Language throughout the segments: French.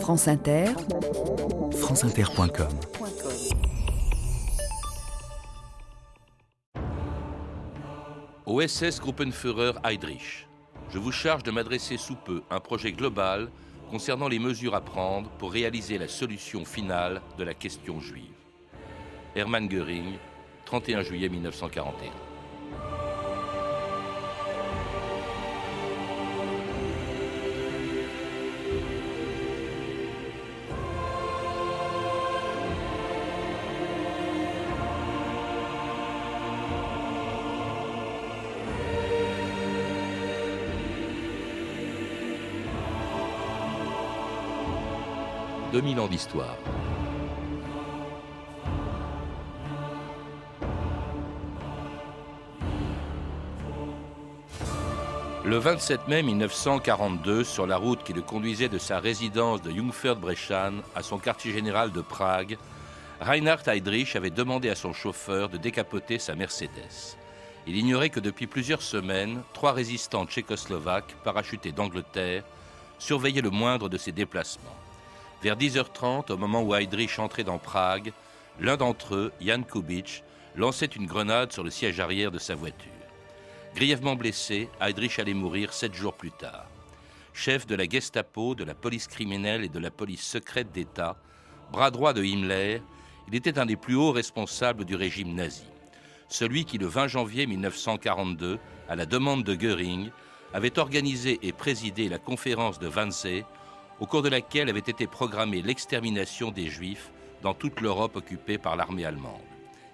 France Inter, franceinter.com Au SS Gruppenführer Heydrich, je vous charge de m'adresser sous peu un projet global concernant les mesures à prendre pour réaliser la solution finale de la question juive. Hermann Göring, 31 juillet 1941. « 2000 ans d'histoire. Le 27 mai 1942, sur la route qui le conduisait de sa résidence de Jungfurt-Brechan à son quartier général de Prague, Reinhard Heydrich avait demandé à son chauffeur de décapoter sa Mercedes. Il ignorait que depuis plusieurs semaines, trois résistants tchécoslovaques, parachutés d'Angleterre, surveillaient le moindre de ses déplacements. Vers 10h30, au moment où Heydrich entrait dans Prague, l'un d'entre eux, Jan Kubitsch, lançait une grenade sur le siège arrière de sa voiture. Grièvement blessé, Heydrich allait mourir sept jours plus tard. Chef de la Gestapo, de la police criminelle et de la police secrète d'État, bras droit de Himmler, il était un des plus hauts responsables du régime nazi. Celui qui, le 20 janvier 1942, à la demande de Göring, avait organisé et présidé la conférence de Wannsee, au cours de laquelle avait été programmée l'extermination des Juifs dans toute l'Europe occupée par l'armée allemande,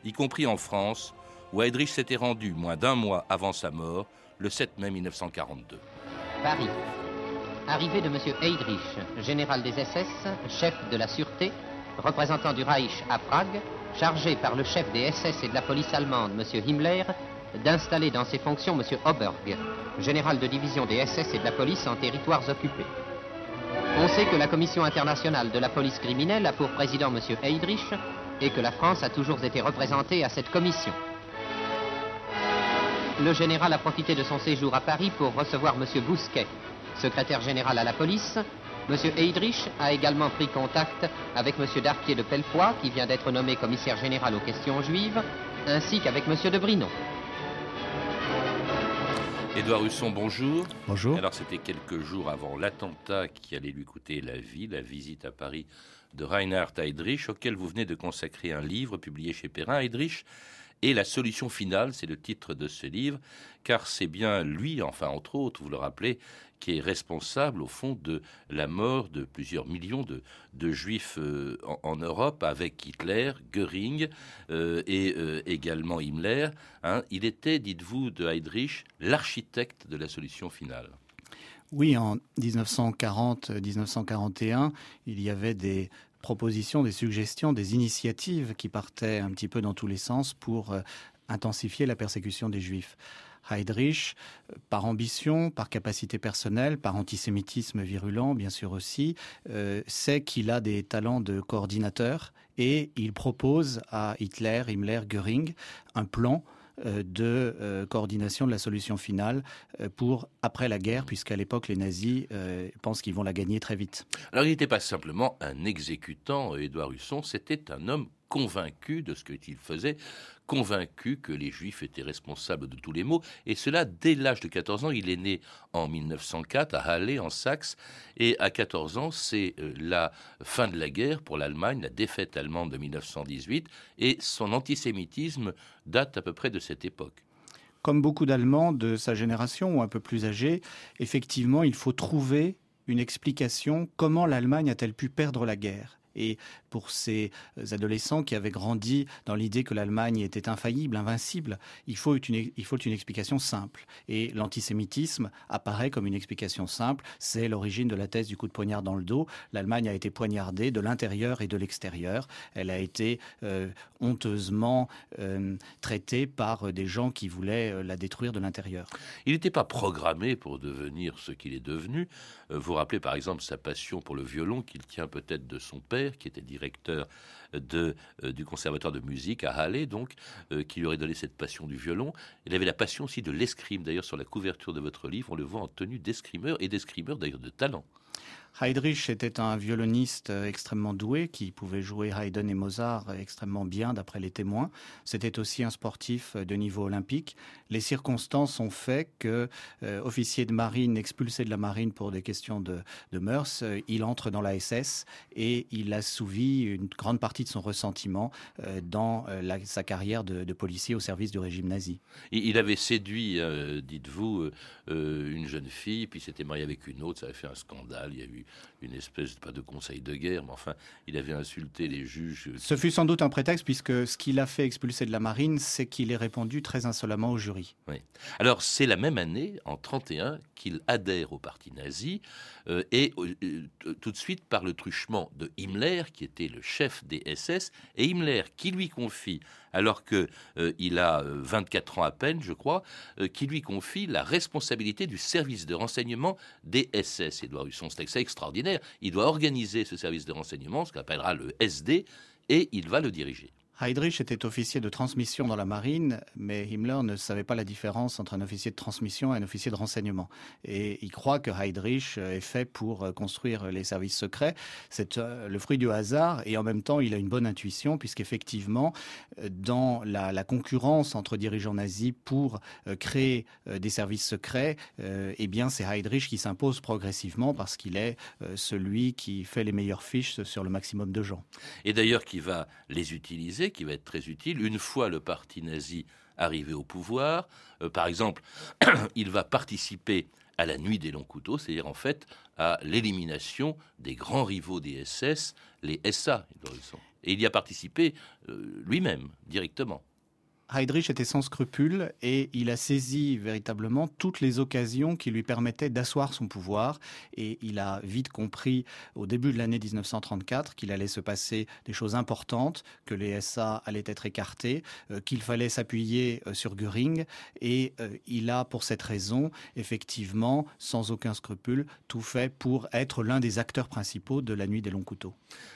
y compris en France, où Heydrich s'était rendu moins d'un mois avant sa mort, le 7 mai 1942. Paris. Arrivée de M. Heydrich, général des SS, chef de la sûreté, représentant du Reich à Prague, chargé par le chef des SS et de la police allemande, M. Himmler, d'installer dans ses fonctions M. Oberg, général de division des SS et de la police en territoires occupés. On sait que la Commission internationale de la police criminelle a pour président M. Heydrich et que la France a toujours été représentée à cette commission. Le général a profité de son séjour à Paris pour recevoir M. Bousquet, secrétaire général à la police. M. Heydrich a également pris contact avec M. Darquier de Pellepoix, qui vient d'être nommé commissaire général aux questions juives, ainsi qu'avec M. de Brinon. Édouard Husson, bonjour. Bonjour. Alors, c'était quelques jours avant l'attentat qui allait lui coûter la vie, la visite à Paris de Reinhard Heydrich, auquel vous venez de consacrer un livre publié chez Perrin. Heydrich et la solution finale, c'est le titre de ce livre, car c'est bien lui, enfin entre autres, vous le rappelez, qui est responsable au fond de la mort de plusieurs millions de, de juifs euh, en, Europe avec Hitler, Göring euh, et euh, également Himmler. Hein. Il était, dites-vous, de Heydrich, l'architecte de la solution finale. Oui, en 1940-1941, il y avait des propositions, des suggestions, des initiatives qui partaient un petit peu dans tous les sens pour intensifier la persécution des juifs. Heydrich, par ambition, par capacité personnelle, par antisémitisme virulent, bien sûr aussi, euh, sait qu'il a des talents de coordinateur et il propose à Hitler, Himmler, Göring un plan euh, de euh, coordination de la solution finale euh, pour après la guerre, puisqu'à l'époque les nazis pensent qu'ils vont la gagner très vite. Alors il n'était pas simplement un exécutant, Édouard Husson, c'était un homme convaincu de ce qu'il faisait, convaincu que les Juifs étaient responsables de tous les maux, et cela dès l'âge de 14 ans. Il est né en 1904 à Halle, en Saxe, et à 14 ans, c'est la fin de la guerre pour l'Allemagne, la défaite allemande de 1918, et son antisémitisme date à peu près de cette époque. Comme beaucoup d'Allemands de sa génération ou un peu plus âgés, effectivement, il faut trouver une explication comment l'Allemagne a-t-elle pu perdre la guerre et pour ces adolescents qui avaient grandi dans l'idée que l'Allemagne était infaillible, invincible, il faut une, il faut une explication simple. Et l'antisémitisme apparaît comme une explication simple. C'est l'origine de la thèse du coup de poignard dans le dos. L'Allemagne a été poignardée de l'intérieur et de l'extérieur. Elle a été euh, honteusement euh, traitée par des gens qui voulaient euh, la détruire de l'intérieur. Il n'était pas programmé pour devenir ce qu'il est devenu. Vous rappelez par exemple sa passion pour le violon qu'il tient peut-être de son père, qui était directeur euh, du conservatoire de musique à Halle, donc, euh, qui lui aurait donné cette passion du violon. Il avait la passion aussi de l'escrime. D'ailleurs, sur la couverture de votre livre, on le voit en tenue d'escrimeur et d'escrimeur d'ailleurs de talent. Heydrich était un violoniste euh, extrêmement doué qui pouvait jouer Haydn et Mozart extrêmement bien d'après les témoins. C'était aussi un sportif euh, de niveau olympique. Les circonstances ont fait que, euh, officier de marine expulsé de la marine pour des questions de, mœurs, il entre dans la SS et il assouvit une grande partie de son ressentiment dans sa carrière de, policier au service du régime nazi. Il avait séduit, dites-vous, une jeune fille, puis s'était marié avec une autre, ça avait fait un scandale. Il y a eu une espèce, pas de conseil de guerre, mais enfin, il avait insulté les juges. Ce fut sans doute un prétexte, puisque ce qu'il a fait expulser de la marine, c'est qu'il est répondu très insolemment au jury. Oui. Alors, c'est la même année, en 31, qu'il adhère au parti nazi, euh, et euh, tout de suite par le truchement de Himmler, qui était le chef des SS, et Himmler qui lui confie alors qu'il euh, a 24 ans à peine, je crois, qui lui confie la responsabilité du service de renseignement des SS. Il doit, son texte extraordinaire. Il doit organiser ce service de renseignement, ce qu'on appellera le SD, et il va le diriger. Heydrich était officier de transmission dans la marine, mais Himmler ne savait pas la différence entre un officier de transmission et un officier de renseignement. Et il croit que Heydrich est fait pour construire les services secrets. C'est euh, le fruit du hasard et en même temps, il a une bonne intuition puisqu'effectivement, dans la, concurrence entre dirigeants nazis pour euh, créer euh, des services secrets, eh bien, c'est Heydrich qui s'impose progressivement parce qu'il est celui qui fait les meilleures fiches sur le maximum de gens. Et d'ailleurs, qui va les utiliser qui va être très utile une fois le parti nazi arrivé au pouvoir. Euh, par exemple, il va participer à la nuit des longs couteaux, c'est-à-dire en fait à l'élimination des grands rivaux des SS, les SA. Et il y a participé euh, lui-même, directement. Heydrich était sans scrupules et il a saisi véritablement toutes les occasions qui lui permettaient d'asseoir son pouvoir. Et il a vite compris au début de l'année 1934 qu'il allait se passer des choses importantes, que les SA allaient être écartés, euh, qu'il fallait s'appuyer euh, sur Göring. Et euh, il a, pour cette raison, effectivement, sans aucun scrupule, tout fait pour être l'un des acteurs principaux de la nuit des longs couteaux.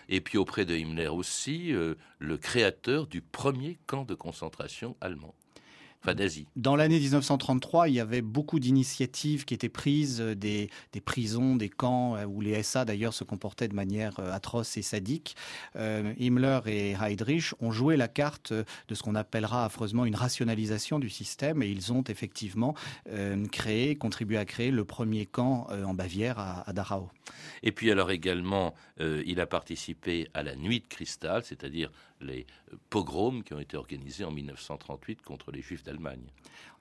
Et puis auprès de Himmler aussi, le créateur du premier camp de concentration allemand. Dans l'année 1933, il y avait beaucoup d'initiatives qui étaient prises, euh, des, prisons, des camps, euh, où les SA d'ailleurs se comportaient de manière euh, atroce et sadique. Himmler et Heydrich ont joué la carte de ce qu'on appellera affreusement une rationalisation du système et ils ont effectivement créé, contribué à créer le premier camp en Bavière à, Dachau. Et puis alors également, il a participé à la Nuit de Cristal, c'est-à-dire les pogroms qui ont été organisés en 1938 contre les Juifs d'Allemagne.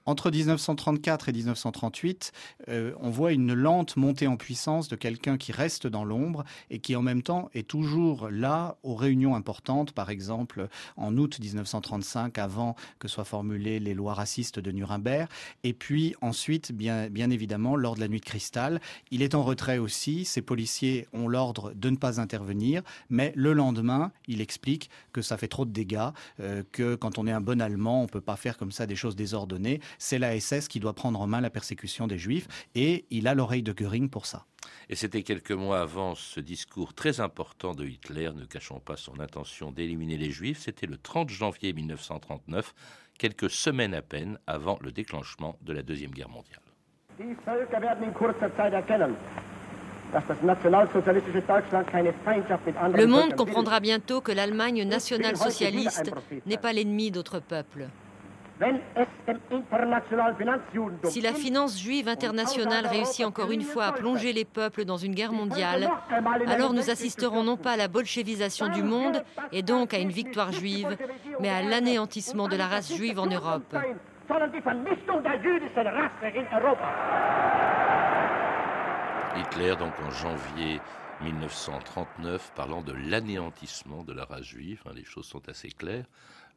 Entre 1934 et 1938, euh, on voit une lente montée en puissance de quelqu'un qui reste dans l'ombre et qui en même temps est toujours là aux réunions importantes, par exemple en août 1935, avant que soient formulées les lois racistes de Nuremberg, et puis ensuite, bien, évidemment, lors de la nuit de cristal. Il est en retrait aussi, ses policiers ont l'ordre de ne pas intervenir, mais le lendemain, il explique que ça fait trop de dégâts, euh, que quand on est un bon Allemand, on ne peut pas faire comme ça des choses désordonnées c'est la SS qui doit prendre en main la persécution des Juifs, et il a l'oreille de Göring pour ça. Et c'était quelques mois avant ce discours très important de Hitler, ne cachant pas son intention d'éliminer les Juifs, c'était le 30 janvier 1939, quelques semaines à peine avant le déclenchement de la Deuxième Guerre mondiale. Le monde comprendra bientôt que l'Allemagne nationale-socialiste n'est pas l'ennemi d'autres peuples. Si la finance juive internationale réussit encore une fois à plonger les peuples dans une guerre mondiale, alors nous assisterons non pas à la bolchevisation du monde et donc à une victoire juive, mais à l'anéantissement de la race juive en Europe. Hitler, donc en janvier 1939, parlant de l'anéantissement de la race juive, hein, les choses sont assez claires.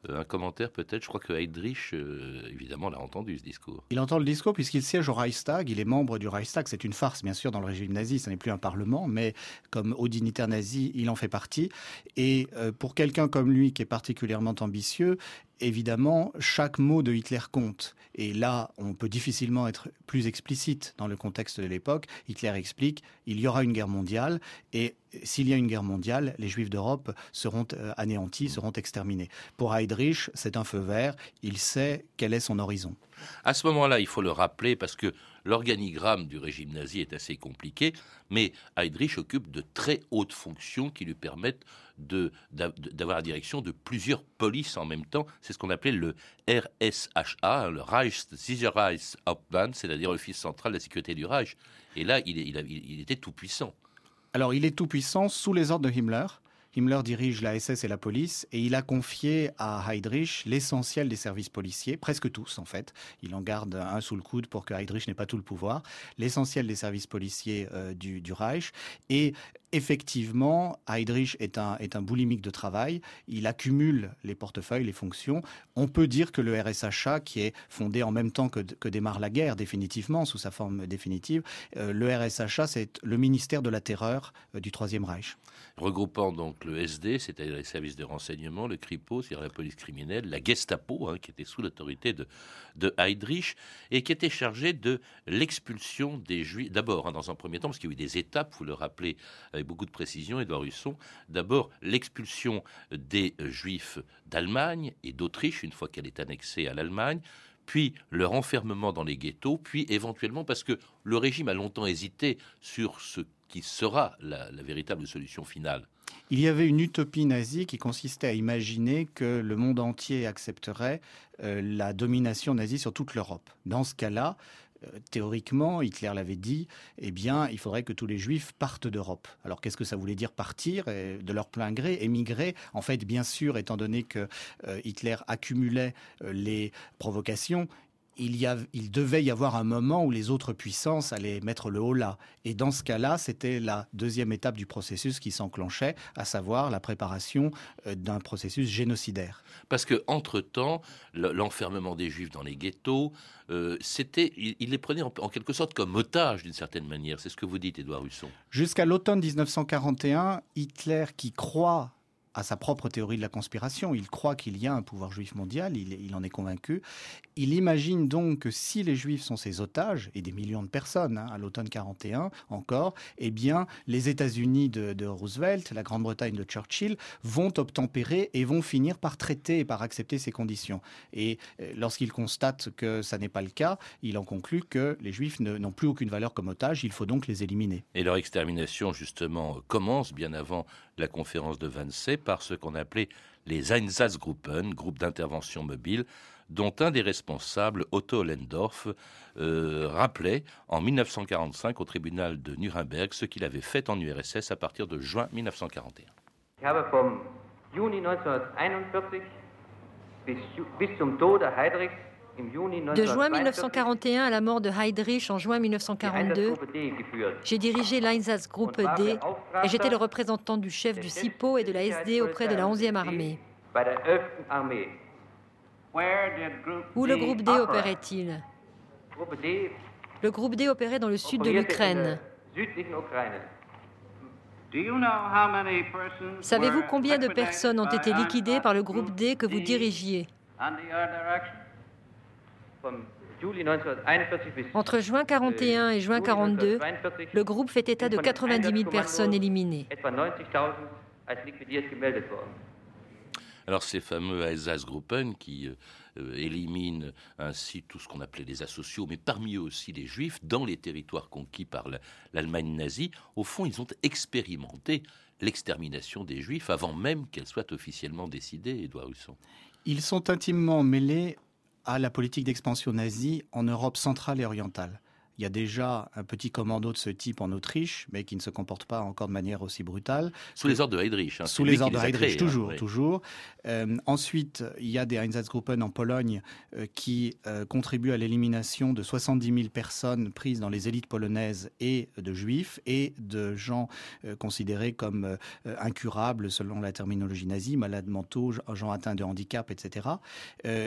Euh, un commentaire peut-être. Je crois que Heydrich, euh, évidemment, l'a entendu ce discours. Il entend le discours puisqu'il siège au Reichstag. Il est membre du Reichstag. C'est une farce, bien sûr, dans le régime nazi. Ce n'est plus un parlement, mais comme haut dignitaire nazi, il en fait partie. Et euh, pour quelqu'un comme lui, qui est particulièrement ambitieux, évidemment, chaque mot de Hitler compte. Et là, on peut difficilement être plus explicite dans le contexte de l'époque. Hitler explique, il y aura une guerre mondiale, et s'il y a une guerre mondiale, les Juifs d'Europe seront euh, anéantis, seront exterminés. Pour Heydrich, c'est un feu vert, il sait quel est son horizon. À ce moment-là, il faut le rappeler, parce que l'organigramme du régime nazi est assez compliqué, mais Heydrich occupe de très hautes fonctions qui lui permettent d'avoir la direction de plusieurs polices en même temps. C'est ce qu'on appelait le RSHA, hein, le Reichssicherheitshauptmann, c'est-à-dire l'Office central de la sécurité du Reich. Et là, il, il était tout puissant. Alors, il est tout puissant sous les ordres de Himmler. Himmler dirige la SS et la police et il a confié à Heydrich l'essentiel des services policiers, presque tous en fait. Il en garde un sous le coude pour que Heydrich n'ait pas tout le pouvoir. L'essentiel des services policiers euh, du, Reich. Et effectivement, Heydrich est un, est un boulimique de travail. Il accumule les portefeuilles, les fonctions. On peut dire que le RSHA, qui est fondé en même temps que, que démarre la guerre, définitivement, sous sa forme définitive, euh, le RSHA, c'est le ministère de la Terreur euh, du Troisième Reich. Regroupant donc le SD, c'est-à-dire les services de renseignement, le CRIPO, c'est-à-dire la police criminelle, la Gestapo, hein, qui était sous l'autorité de, de Heydrich, et qui était chargé de l'expulsion des Juifs. D'abord, hein, dans un premier temps, parce qu'il y a eu des étapes, vous le rappelez avec beaucoup de précision, Édouard Husson. D'abord, l'expulsion des Juifs d'Allemagne et d'Autriche, une fois qu'elle est annexée à l'Allemagne puis leur enfermement dans les ghettos, puis éventuellement, parce que le régime a longtemps hésité sur ce qui sera la, véritable solution finale. Il y avait une utopie nazie qui consistait à imaginer que le monde entier accepterait euh, la domination nazie sur toute l'Europe. Dans ce cas-là, euh, théoriquement, Hitler l'avait dit, eh bien, il faudrait que tous les juifs partent d'Europe. Alors, qu'est-ce que ça voulait dire partir de leur plein gré, émigrer? En fait, bien sûr, étant donné que euh, Hitler accumulait les provocations, il, y il, devait y avoir un moment où les autres puissances allaient mettre le haut là. Et dans ce cas-là, c'était la deuxième étape du processus qui s'enclenchait, à savoir la préparation euh, d'un processus génocidaire. Parce que entre temps, l'enfermement des Juifs dans les ghettos, euh, c'était, il, les prenait en, quelque sorte comme otages d'une certaine manière. C'est ce que vous dites, Édouard Husson. Jusqu'à l'automne 1941, Hitler, qui croit à sa propre théorie de la conspiration. Il croit qu'il y a un pouvoir juif mondial, il, en est convaincu. Il imagine donc que si les juifs sont ses otages, et des millions de personnes, hein, à l'automne 41 encore, eh bien, les États-Unis de, Roosevelt, la Grande-Bretagne de Churchill, vont obtempérer et vont finir par traiter et par accepter ces conditions. Et euh, lorsqu'il constate que ça n'est pas le cas, il en conclut que les juifs n'ont plus aucune valeur comme otages, il faut donc les éliminer. Et leur extermination, justement, commence bien avant la conférence de Wannsee par ce qu'on appelait les Einsatzgruppen, groupes d'intervention mobile, dont un des responsables, Otto Lendorf, euh, rappelait en 1945 au tribunal de Nuremberg ce qu'il avait fait en URSS à partir de juin 1941. De juin 1941 à la mort de Heydrich en juin 1942, j'ai dirigé l'Einsatzgruppe D et j'étais le représentant du chef du SIPO et de la SD auprès de la 11e armée. Où le groupe D opérait-il? Le groupe D opérait dans le sud de l'Ukraine. Savez-vous combien de personnes ont été liquidées par le groupe D que vous dirigiez? Entre juin 41 et juin 42, le groupe fait état de 90 000 personnes éliminées. Alors ces fameux Einsatzgruppen qui euh, éliminent ainsi tout ce qu'on appelait les asociaux, mais parmi eux aussi les juifs, dans les territoires conquis par l'Allemagne nazie, au fond ils ont expérimenté l'extermination des juifs avant même qu'elle soit officiellement décidée, Edouard Husson. Ils sont intimement mêlés à la politique d'expansion nazie en Europe centrale et orientale. Il y a déjà un petit commando de ce type en Autriche, mais qui ne se comporte pas encore de manière aussi brutale. Sous les ordres de Heydrich. Hein, sous les ordres de Heydrich, toujours, toujours. Euh, ensuite, il y a des Einsatzgruppen en Pologne euh, qui euh, contribuent à l'élimination de 70 000 personnes prises dans les élites polonaises et de juifs et de gens considérés comme incurables selon la terminologie nazie, malades mentaux, gens atteints de handicap, etc.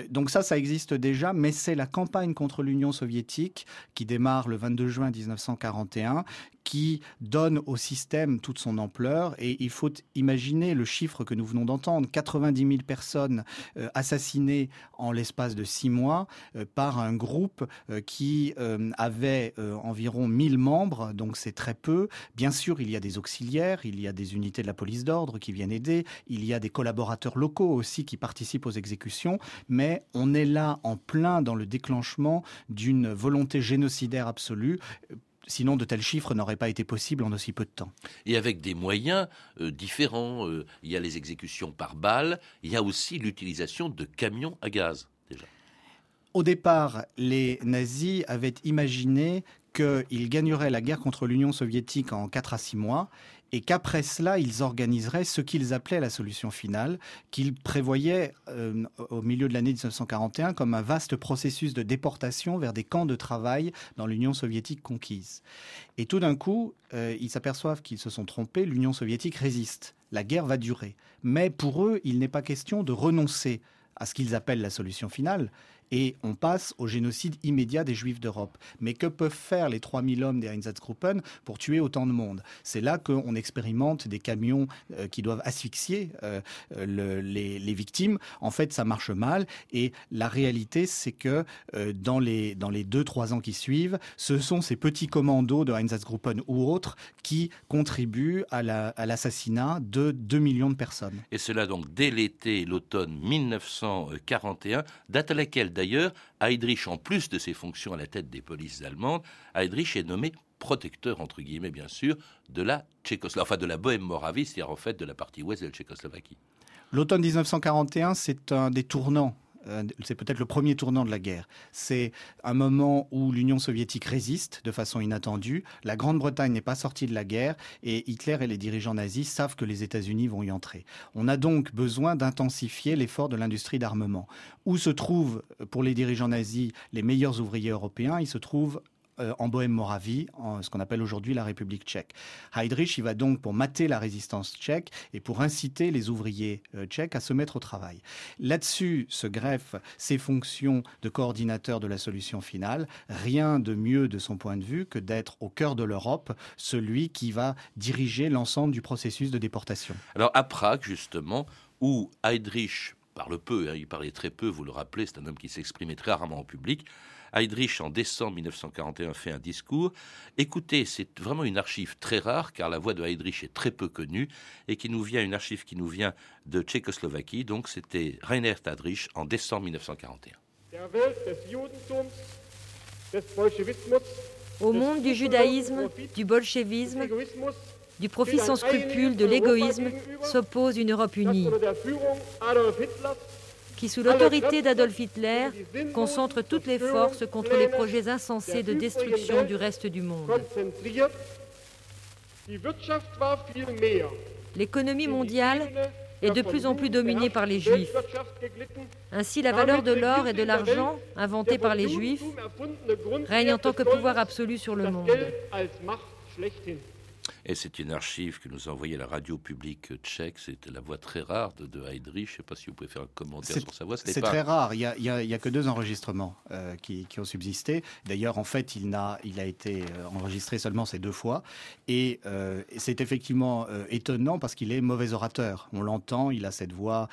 donc ça, ça existe déjà, mais c'est la campagne contre l'Union soviétique qui démarre le 22 juin 1941 qui donne au système toute son ampleur. Et il faut imaginer le chiffre que nous venons d'entendre 90 000 personnes euh, assassinées en l'espace de six mois euh, par un groupe euh, qui avait environ 1000 membres, donc c'est très peu. Bien sûr, il y a des auxiliaires, il y a des unités de la police d'ordre qui viennent aider, il y a des collaborateurs locaux aussi qui participent aux exécutions, mais on est là en plein dans le déclenchement d'une volonté génocidaire absolue Sinon, de tels chiffres n'auraient pas été possibles en aussi peu de temps. Et avec des moyens euh, différents. Euh, il y a les exécutions par balles, il y a aussi l'utilisation de camions à gaz, déjà. Au départ, les nazis avaient imaginé qu'ils gagneraient la guerre contre l'Union soviétique en 4 à 6 mois et qu'après cela, ils organiseraient ce qu'ils appelaient la solution finale, qu'ils prévoyaient euh, au milieu de l'année 1941 comme un vaste processus de déportation vers des camps de travail dans l'Union soviétique conquise. Et tout d'un coup, euh, ils s'aperçoivent qu'ils se sont trompés, l'Union soviétique résiste, la guerre va durer. Mais pour eux, il n'est pas question de renoncer à ce qu'ils appellent la solution finale, et on passe au génocide immédiat des Juifs d'Europe. Mais que peuvent faire les 3000 hommes des Einsatzgruppen pour tuer autant de monde? C'est là qu'on expérimente des camions euh, qui doivent asphyxier euh, les, victimes. En fait, ça marche mal. Et la réalité, c'est que euh, dans les dans les deux trois ans qui suivent, ce sont ces petits commandos de Einsatzgruppen ou autres qui contribuent à l'assassinat de 2 millions de personnes. Et cela donc dès l'été, l'automne 1941, date à laquelle D'ailleurs, Heydrich, en plus de ses fonctions à la tête des polices allemandes, Heydrich est nommé protecteur, entre guillemets bien sûr, de la Tchécoslovaquie, de la Bohème-Moravie, c'est-à-dire en fait de la partie ouest de la Tchécoslovaquie. L'automne 1941, c'est un des tournants c'est peut-être le premier tournant de la guerre. C'est un moment où l'Union soviétique résiste de façon inattendue. La Grande-Bretagne n'est pas sortie de la guerre et Hitler et les dirigeants nazis savent que les États-Unis vont y entrer. On a donc besoin d'intensifier l'effort de l'industrie d'armement. Où se trouvent, pour les dirigeants nazis, les meilleurs ouvriers européens? Ils se trouvent euh, en Bohème-Moravie, ce qu'on appelle aujourd'hui la République tchèque. Heydrich, il va donc pour mater la résistance tchèque et pour inciter les ouvriers euh, tchèques à se mettre au travail. Là-dessus se greffent ses fonctions de coordinateur de la solution finale. Rien de mieux de son point de vue que d'être au cœur de l'Europe, celui qui va diriger l'ensemble du processus de déportation. Alors à Prague, justement, où Heydrich parle peu, hein, il parlait très peu, vous le rappelez, c'est un homme qui s'exprimait très rarement en public. Heydrich, en décembre 1941, fait un discours. Écoutez, c'est vraiment une archive très rare, car la voix de Heydrich est très peu connue, et qui nous vient, une archive qui nous vient de Tchécoslovaquie. Donc c'était Reinhard Heydrich en décembre 1941. Au monde du judaïsme, du bolchevisme, du profit sans scrupule, de l'égoïsme, s'oppose une Europe unie qui, sous l'autorité d'Adolf Hitler, concentre toutes les forces contre les projets insensés de destruction du reste du monde. L'économie mondiale est de plus en plus dominée par les juifs. Ainsi, la valeur de l'or et de l'argent, inventés par les juifs, règne en tant que pouvoir absolu sur le monde. Et c'est une archive que nous a envoyée la radio publique tchèque. C'était la voix très rare de, de Heydrich. Je ne sais pas si vous pouvez faire un commentaire sur sa voix. C'est très rare. Il n'y a, a, que deux enregistrements euh, qui, ont subsisté. D'ailleurs, en fait, il, a, il a été euh, enregistré seulement ces deux fois. Et euh, c'est effectivement étonnant parce qu'il est mauvais orateur. On l'entend, il a cette voix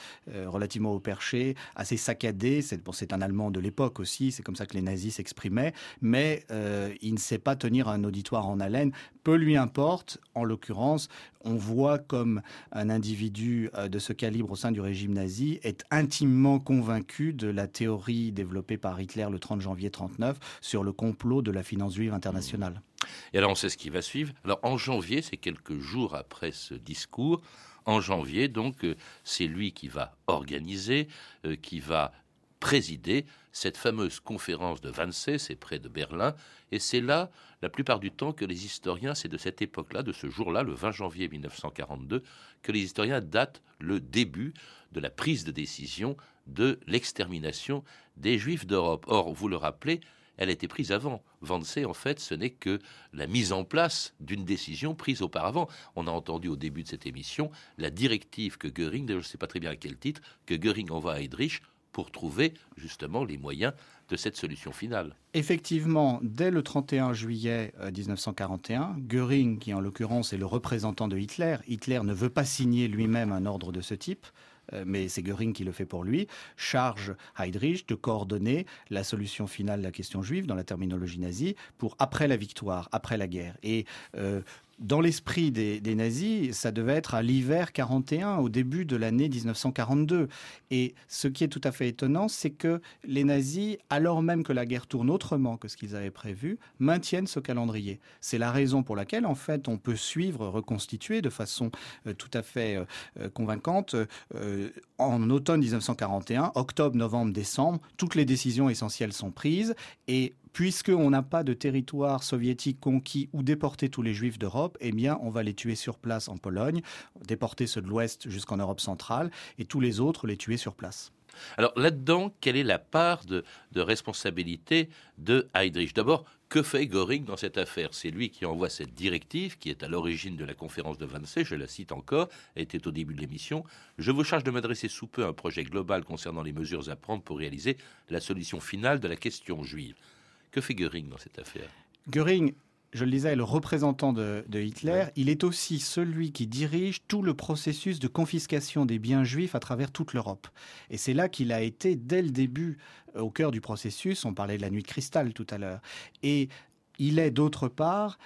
relativement au perché, assez saccadée. C'est bon, un Allemand de l'époque aussi. C'est comme ça que les nazis s'exprimaient. Mais il ne sait pas tenir un auditoire en haleine. Peu lui importe en l'occurrence, on voit comme un individu euh, de ce calibre au sein du régime nazi est intimement convaincu de la théorie développée par Hitler le 30 janvier 1939 sur le complot de la finance juive internationale. Et alors on sait ce qui va suivre. Alors en janvier, c'est quelques jours après ce discours, en janvier, donc, euh, c'est lui qui va organiser, euh, qui va présider cette fameuse conférence de Wannsee, c'est près de Berlin, et c'est là, la plupart du temps, que les historiens, c'est de cette époque-là, de ce jour-là, le 20 janvier 1942, que les historiens datent le début de la prise de décision de l'extermination des Juifs d'Europe. Or, vous le rappelez, elle a été prise avant. Wannsee, en fait, ce n'est que la mise en place d'une décision prise auparavant. On a entendu au début de cette émission la directive que Göring, je ne sais pas très bien à quel titre, que Göring envoie à Heydrich pour trouver justement les moyens de cette solution finale. Effectivement, dès le 31 juillet 1941, euh, Göring, qui en l'occurrence est le représentant de Hitler, Hitler ne veut pas signer lui-même un ordre de ce type, euh, mais c'est Göring qui le fait pour lui, charge Heydrich de coordonner la solution finale de la question juive dans la terminologie nazie pour après la victoire, après la guerre. Et euh, dans l'esprit des, nazis, ça devait être à l'hiver 41, au début de l'année 1942. Et ce qui est tout à fait étonnant, c'est que les nazis, alors même que la guerre tourne autrement que ce qu'ils avaient prévu, maintiennent ce calendrier. C'est la raison pour laquelle, en fait, on peut suivre, reconstituer de façon euh, tout à fait euh, euh, convaincante, en automne 1941, octobre, novembre, décembre, toutes les décisions essentielles sont prises et puisqu'on n'a pas de territoire soviétique conquis ou déporté tous les juifs d'Europe, eh bien, on va les tuer sur place en Pologne, déporter ceux de l'Ouest jusqu'en Europe centrale, et tous les autres les tuer sur place. Alors là-dedans, quelle est la part de, responsabilité de Heydrich? D'abord, que fait Göring dans cette affaire? C'est lui qui envoie cette directive qui est à l'origine de la conférence de Wannsee, je la cite encore, était au début de l'émission. Je vous charge de m'adresser sous peu un projet global concernant les mesures à prendre pour réaliser la solution finale de la question juive. Que fait Göring dans cette affaire? Göring je le disais, est le représentant de, Hitler. Il est aussi celui qui dirige tout le processus de confiscation des biens juifs à travers toute l'Europe. Et c'est là qu'il a été, dès le début, euh, au cœur du processus. On parlait de la nuit de cristal tout à l'heure. Et il est, d'autre part,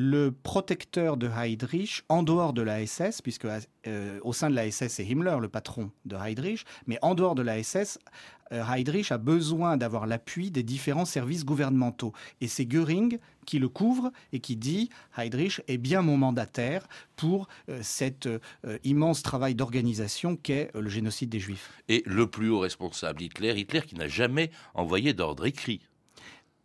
le protecteur de Heydrich en dehors de la SS, puisque euh, au sein de la SS, c'est Himmler le patron de Heydrich, mais en dehors de la SS, euh, Heydrich a besoin d'avoir l'appui des différents services gouvernementaux. Et c'est Göring qui le couvre et qui dit Heydrich est bien mon mandataire pour euh, cet immense travail d'organisation qu'est le génocide des Juifs. Et le plus haut responsable, Hitler, Hitler qui n'a jamais envoyé d'ordre écrit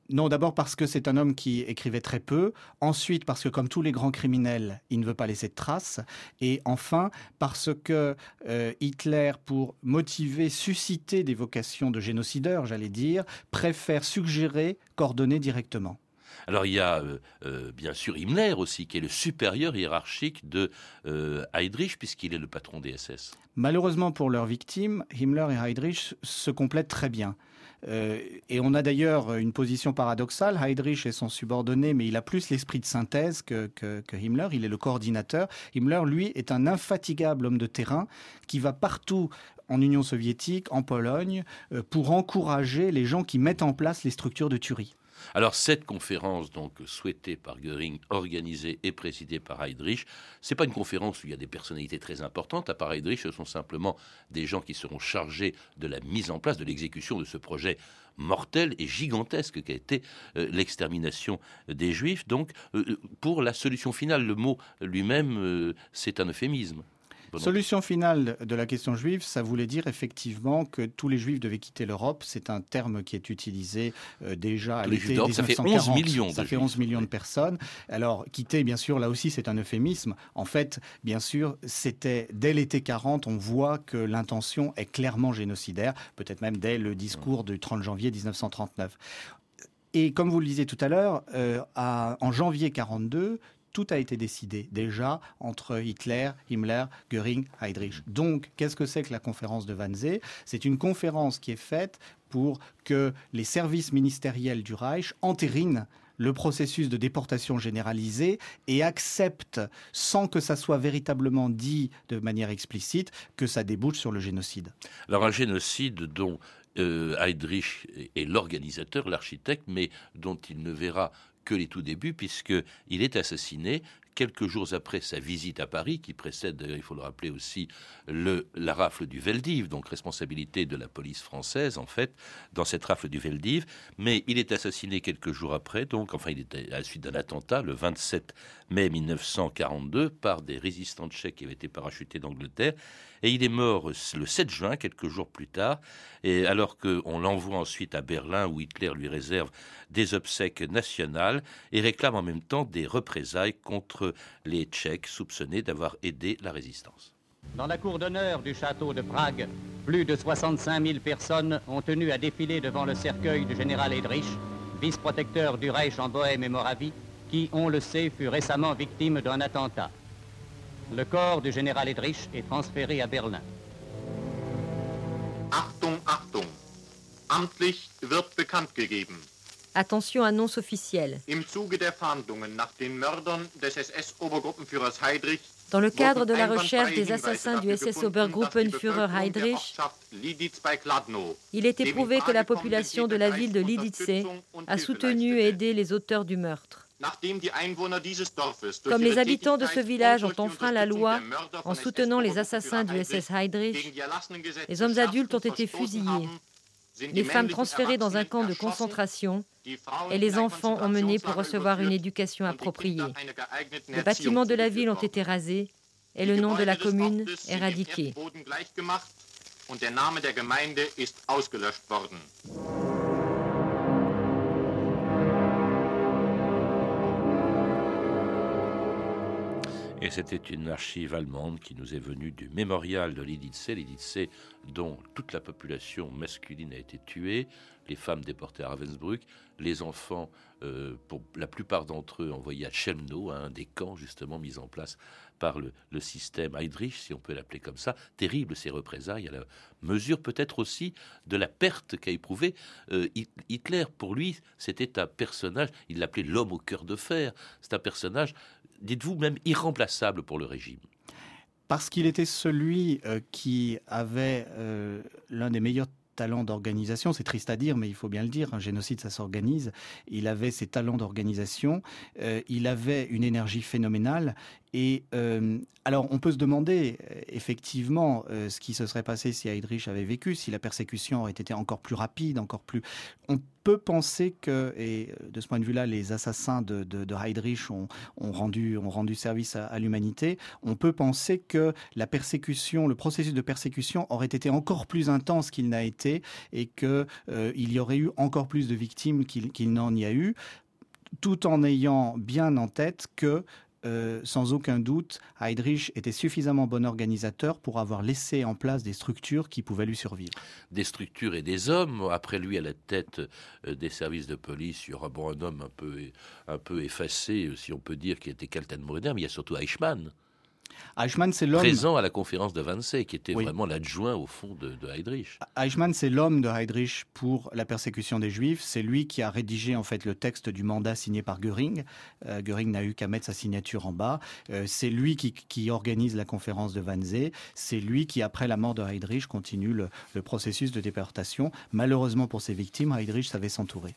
non, d'abord parce que c'est un homme qui écrivait très peu. Ensuite, parce que comme tous les grands criminels, il ne veut pas laisser de traces. Et enfin, parce que euh, Hitler, pour motiver, susciter des vocations de génocideur, j'allais dire, préfère suggérer, coordonner directement. Alors il y a euh, euh, bien sûr Himmler aussi, qui est le supérieur hiérarchique de Heydrich, puisqu'il est le patron des SS. Malheureusement pour leurs victimes, Himmler et Heydrich se complètent très bien. Euh, et on a d'ailleurs une position paradoxale. Heydrich est son subordonné, mais il a plus l'esprit de synthèse que, Himmler. Il est le coordinateur. Himmler, lui, est un infatigable homme de terrain qui va partout en Union soviétique, en Pologne, euh, pour encourager les gens qui mettent en place les structures de tuerie. Alors cette conférence, donc souhaitée par Göring, organisée et présidée par Heydrich, c'est pas une conférence où il y a des personnalités très importantes. À part Heydrich, ce sont simplement des gens qui seront chargés de la mise en place, de l'exécution de ce projet mortel et gigantesque qu'a été euh, l'extermination des Juifs. Donc, euh, pour la solution finale, le mot lui-même, euh, c'est un euphémisme. Solution finale de la question juive, ça voulait dire effectivement que tous les juifs devaient quitter l'Europe. C'est un terme qui est utilisé euh, déjà à l'été 1940. Ça fait 11 millions. Ça fait 11 millions de personnes. Alors, quitter, bien sûr, là aussi, c'est un euphémisme. En fait, bien sûr, c'était dès l'été 40, on voit que l'intention est clairement génocidaire, peut-être même dès le discours du 30 janvier 1939. Et comme vous le disiez tout à l'heure, euh, en janvier 42, tout a été décidé déjà entre Hitler, Himmler, Göring, Heydrich. Donc, qu'est-ce que c'est que la conférence de Wannsee? C'est une conférence qui est faite pour que les services ministériels du Reich entérinent le processus de déportation généralisée et acceptent, sans que ça soit véritablement dit de manière explicite, que ça débouche sur le génocide. Alors un génocide dont euh, Heydrich est l'organisateur, l'architecte, mais dont il ne verra que les tout débuts, puisqu'il est assassiné quelques jours après sa visite à Paris, qui précède, il faut le rappeler aussi, le, la rafle du Veldiv, donc responsabilité de la police française, en fait, dans cette rafle du Veldiv. Mais il est assassiné quelques jours après, donc, enfin, il était à la suite d'un attentat, le 27 mai 1942, par des résistants tchèques qui avaient été parachutés d'Angleterre. Et il est mort le 7 juin, quelques jours plus tard, et alors qu'on l'envoie ensuite à Berlin, où Hitler lui réserve des obsèques nationales et réclame en même temps des représailles contre les Tchèques soupçonnés d'avoir aidé la résistance. Dans la cour d'honneur du château de Prague, plus de 65 000 personnes ont tenu à défiler devant le cercueil du général Edrich, vice-protecteur du Reich en Bohème et Moravie, qui, on le sait, fut récemment victime d'un attentat. Le corps du général Edrich est transféré à Berlin. Achtung, Achtung Amtlich wird bekannt gegeben. Attention, annonce officielle. Dans le cadre de la recherche des assassins du SS Obergruppenführer Heydrich, il est éprouvé que la population de la ville de Lidice a soutenu et aidé les auteurs du meurtre. Comme les habitants de ce village ont enfreint la loi en soutenant les assassins du SS Heydrich, les hommes adultes ont été fusillés, les femmes transférées dans un camp de concentration et les enfants emmenés pour recevoir une éducation appropriée. Les bâtiments de la ville ont été rasés et le nom de la commune éradiqué. C'était une archive allemande qui nous est venue du mémorial de Lidice, Lidice dont toute la population masculine a été tuée, les femmes déportées à Ravensbrück, les enfants, euh, pour la plupart d'entre eux, envoyés à Chemno, un des camps justement mis en place par le, système Heydrich, si on peut l'appeler comme ça. Terrible ces représailles, à la mesure peut-être aussi de la perte qu'a éprouvé euh, Hitler. Pour lui, c'était un personnage, il l'appelait l'homme au cœur de fer. C'est un personnage dites-vous, même irremplaçable pour le régime Parce qu'il était celui euh, qui avait euh, l'un des meilleurs talents d'organisation, c'est triste à dire, mais il faut bien le dire, un génocide, ça s'organise. Il avait ses talents d'organisation, euh, il avait une énergie phénoménale, et alors, on peut se demander effectivement ce qui se serait passé si Heydrich avait vécu, si la persécution aurait été encore plus rapide, encore plus. On peut penser que, et de ce point de vue-là, les assassins de, Heydrich ont, rendu, ont rendu service à, l'humanité. On peut penser que la persécution, le processus de persécution aurait été encore plus intense qu'il n'a été et qu'il il y aurait eu encore plus de victimes qu'il n'en y a eu tout en ayant bien en tête que euh, sans aucun doute, Heydrich était suffisamment bon organisateur pour avoir laissé en place des structures qui pouvaient lui survivre. Des structures et des hommes. Après lui, à la tête euh, des services de police, il y aura un homme un peu, un effacé, si on peut dire, qui était Kaltenbrunner, mais il y a surtout Eichmann. Eichmann, c'est l'homme. Présent à la conférence de Wannsee, qui était vraiment l'adjoint, au fond, de, Heydrich. Eichmann, c'est l'homme de Heydrich pour la persécution des Juifs. C'est lui qui a rédigé, en fait, le texte du mandat signé par Göring. Euh, Göring n'a eu qu'à mettre sa signature en bas. Euh, c'est lui qui, organise la conférence de Wannsee. C'est lui qui, après la mort de Heydrich, continue le, le processus de déportation. Malheureusement pour ses victimes, Heydrich savait s'entourer.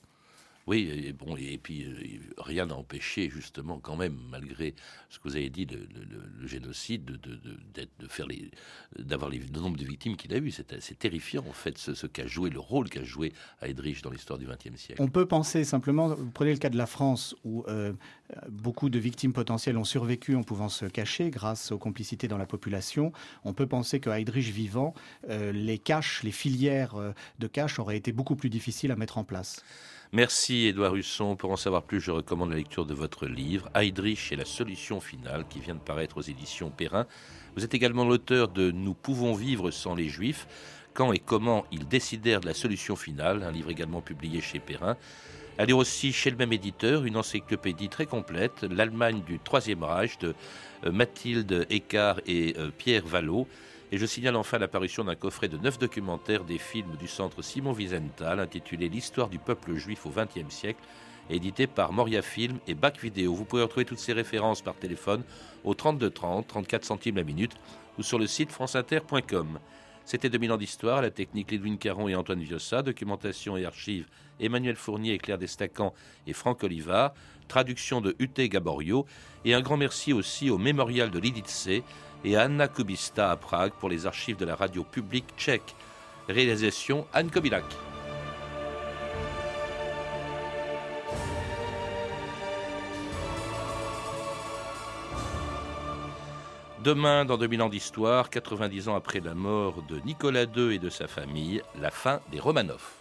Oui, et, bon, et puis euh, rien n'a empêché justement quand même, malgré ce que vous avez dit, le, génocide, de, de, faire les, d'avoir le nombre de victimes qu'il a eu. C'est terrifiant en fait ce, qu'a joué, le rôle qu'a joué Heydrich dans l'histoire du XXe siècle. On peut penser simplement, vous prenez le cas de la France où euh, beaucoup de victimes potentielles ont survécu en pouvant se cacher grâce aux complicités dans la population. On peut penser que Heydrich vivant, euh, les caches, les filières de caches auraient été beaucoup plus difficiles à mettre en place. Merci Édouard Husson. Pour en savoir plus, je recommande la lecture de votre livre, Heydrich et la solution finale, qui vient de paraître aux éditions Perrin. Vous êtes également l'auteur de Nous pouvons vivre sans les Juifs, quand et comment ils décidèrent de la solution finale, un livre également publié chez Perrin. À lire aussi chez le même éditeur une encyclopédie très complète, L'Allemagne du Troisième Reich de euh, Mathilde Eckart et euh, Pierre Vallot. Et je signale enfin l'apparition d'un coffret de neuf documentaires des films du centre Simon Wiesenthal intitulé L'histoire du peuple juif au XXe siècle, édité par Moria Film et Bac Vidéo. Vous pouvez retrouver toutes ces références par téléphone au 32 30, 34 centimes la minute ou sur le site franceinter.com. C'était 2000 ans d'histoire, la technique Lidwin Caron et Antoine Viossa, documentation et archives Emmanuel Fournier, Claire Destacan et Franck Olivard, traduction de Ute Gaborio et un grand merci aussi au mémorial de Lidice et Anna Kubista à Prague pour les archives de la radio publique tchèque. Réalisation Anne Kobilac. Demain, dans 2000 ans d'histoire, 90 ans après la mort de Nicolas II et de sa famille, la fin des Romanov.